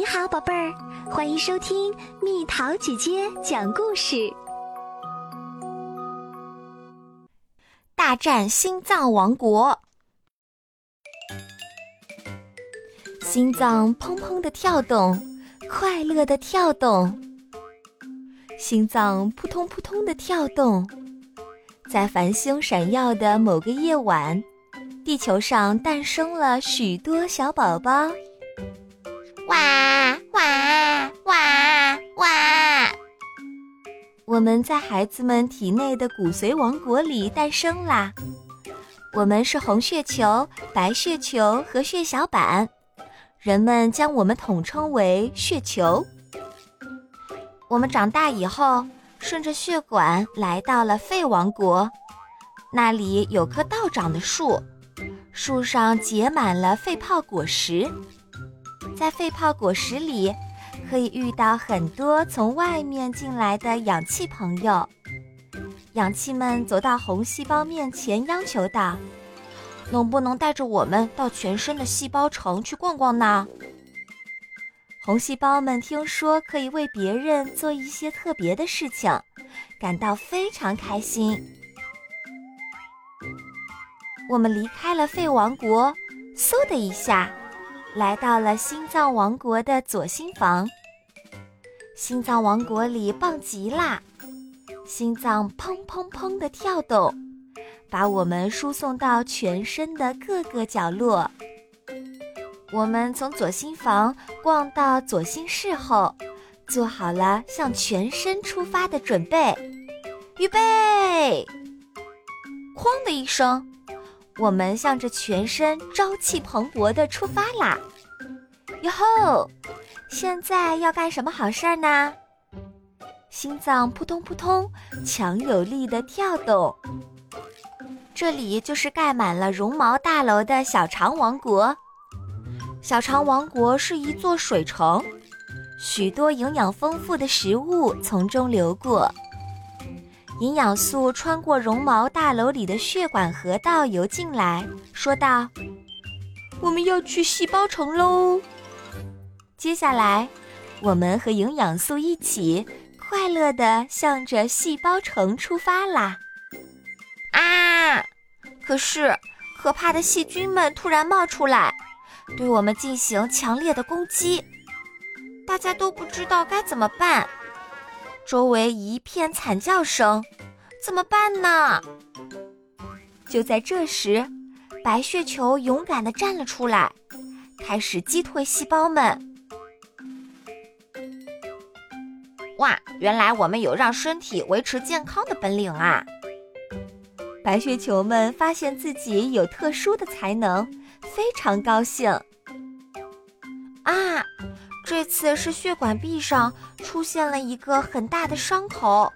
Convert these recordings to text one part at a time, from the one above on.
你好，宝贝儿，欢迎收听蜜桃姐姐讲故事。大战心脏王国，心脏砰砰的跳动，快乐的跳动。心脏扑通扑通的跳动，在繁星闪耀的某个夜晚，地球上诞生了许多小宝宝。哇哇哇哇！我们在孩子们体内的骨髓王国里诞生啦。我们是红血球、白血球和血小板，人们将我们统称为血球。我们长大以后，顺着血管来到了肺王国，那里有棵倒长的树，树上结满了肺泡果实。在肺泡果实里，可以遇到很多从外面进来的氧气朋友。氧气们走到红细胞面前，央求道：“能不能带着我们到全身的细胞城去逛逛呢？”红细胞们听说可以为别人做一些特别的事情，感到非常开心。我们离开了肺王国，嗖的一下。来到了心脏王国的左心房。心脏王国里棒极啦，心脏砰砰砰的跳动，把我们输送到全身的各个角落。我们从左心房逛到左心室后，做好了向全身出发的准备。预备！哐的一声。我们向着全身朝气蓬勃地出发啦！哟吼！现在要干什么好事儿呢？心脏扑通扑通，强有力的跳动。这里就是盖满了绒毛大楼的小肠王国。小肠王国是一座水城，许多营养丰富的食物从中流过。营养素穿过绒毛大楼里的血管河道游进来，说道：“我们要去细胞城喽！”接下来，我们和营养素一起快乐地向着细胞城出发啦！啊！可是，可怕的细菌们突然冒出来，对我们进行强烈的攻击，大家都不知道该怎么办。周围一片惨叫声，怎么办呢？就在这时，白血球勇敢地站了出来，开始击退细胞们。哇，原来我们有让身体维持健康的本领啊！白血球们发现自己有特殊的才能，非常高兴。啊！这次是血管壁上出现了一个很大的伤口，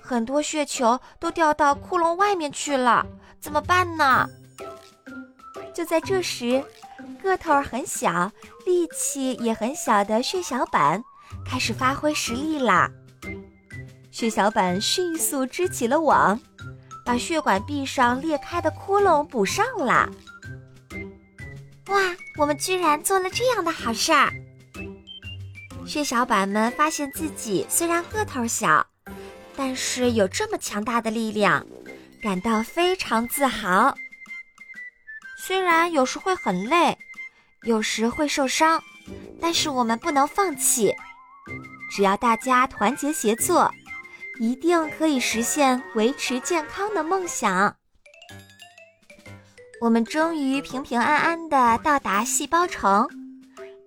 很多血球都掉到窟窿外面去了，怎么办呢？就在这时，个头很小、力气也很小的血小板开始发挥实力啦！血小板迅速织起了网，把血管壁上裂开的窟窿补上了。哇，我们居然做了这样的好事儿！血小板们发现自己虽然个头小，但是有这么强大的力量，感到非常自豪。虽然有时会很累，有时会受伤，但是我们不能放弃。只要大家团结协作，一定可以实现维持健康的梦想。我们终于平平安安地到达细胞城。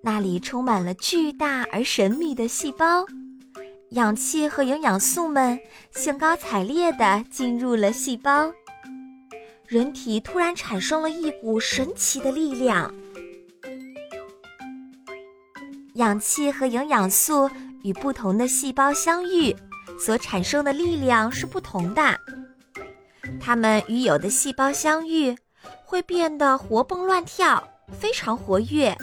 那里充满了巨大而神秘的细胞，氧气和营养素们兴高采烈地进入了细胞。人体突然产生了一股神奇的力量。氧气和营养素与不同的细胞相遇，所产生的力量是不同的。它们与有的细胞相遇，会变得活蹦乱跳，非常活跃。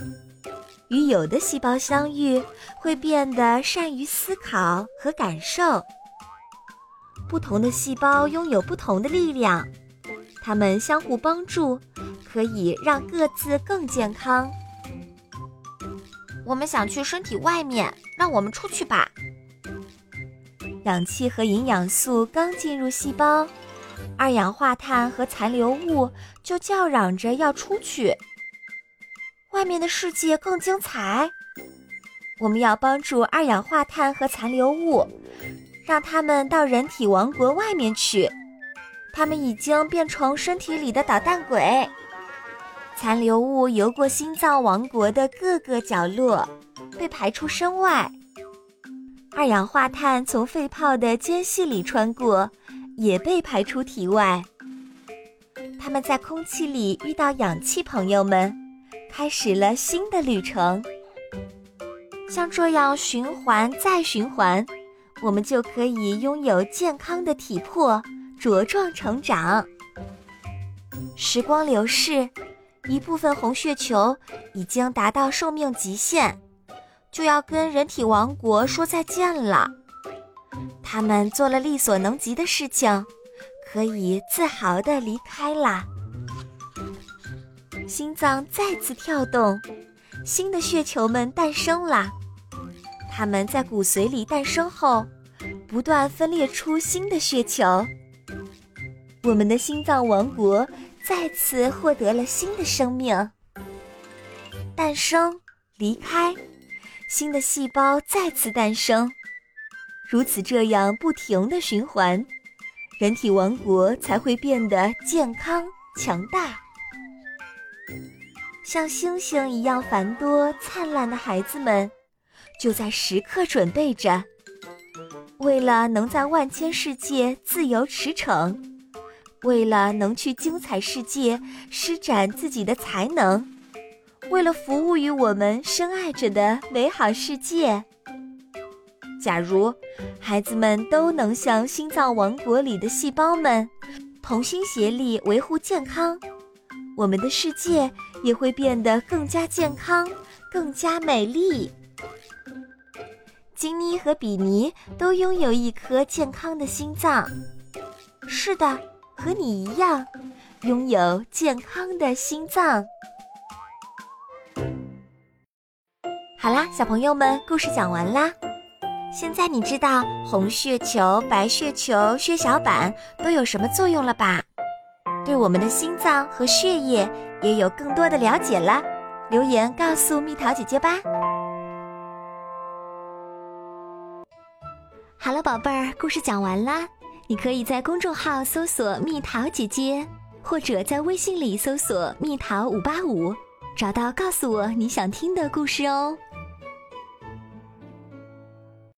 与有的细胞相遇，会变得善于思考和感受。不同的细胞拥有不同的力量，它们相互帮助，可以让各自更健康。我们想去身体外面，让我们出去吧。氧气和营养素刚进入细胞，二氧化碳和残留物就叫嚷着要出去。外面的世界更精彩，我们要帮助二氧化碳和残留物，让他们到人体王国外面去。他们已经变成身体里的捣蛋鬼。残留物游过心脏王国的各个角落，被排出身外。二氧化碳从肺泡的间隙里穿过，也被排出体外。他们在空气里遇到氧气朋友们，开始了新的旅程。像这样循环再循环，我们就可以拥有健康的体魄。茁壮成长。时光流逝，一部分红血球已经达到寿命极限，就要跟人体王国说再见了。他们做了力所能及的事情，可以自豪地离开啦。心脏再次跳动，新的血球们诞生啦。它们在骨髓里诞生后，不断分裂出新的血球。我们的心脏王国再次获得了新的生命，诞生、离开，新的细胞再次诞生，如此这样不停的循环，人体王国才会变得健康强大。像星星一样繁多灿烂的孩子们，就在时刻准备着，为了能在万千世界自由驰骋。为了能去精彩世界施展自己的才能，为了服务于我们深爱着的美好世界。假如孩子们都能像心脏王国里的细胞们，同心协力维护健康，我们的世界也会变得更加健康、更加美丽。金妮和比尼都拥有一颗健康的心脏。是的。和你一样，拥有健康的心脏。好啦，小朋友们，故事讲完啦。现在你知道红血球、白血球、血小板都有什么作用了吧？对我们的心脏和血液也有更多的了解了。留言告诉蜜桃姐姐吧。好了，宝贝儿，故事讲完啦。你可以在公众号搜索“蜜桃姐姐”，或者在微信里搜索“蜜桃五八五”，找到告诉我你想听的故事哦。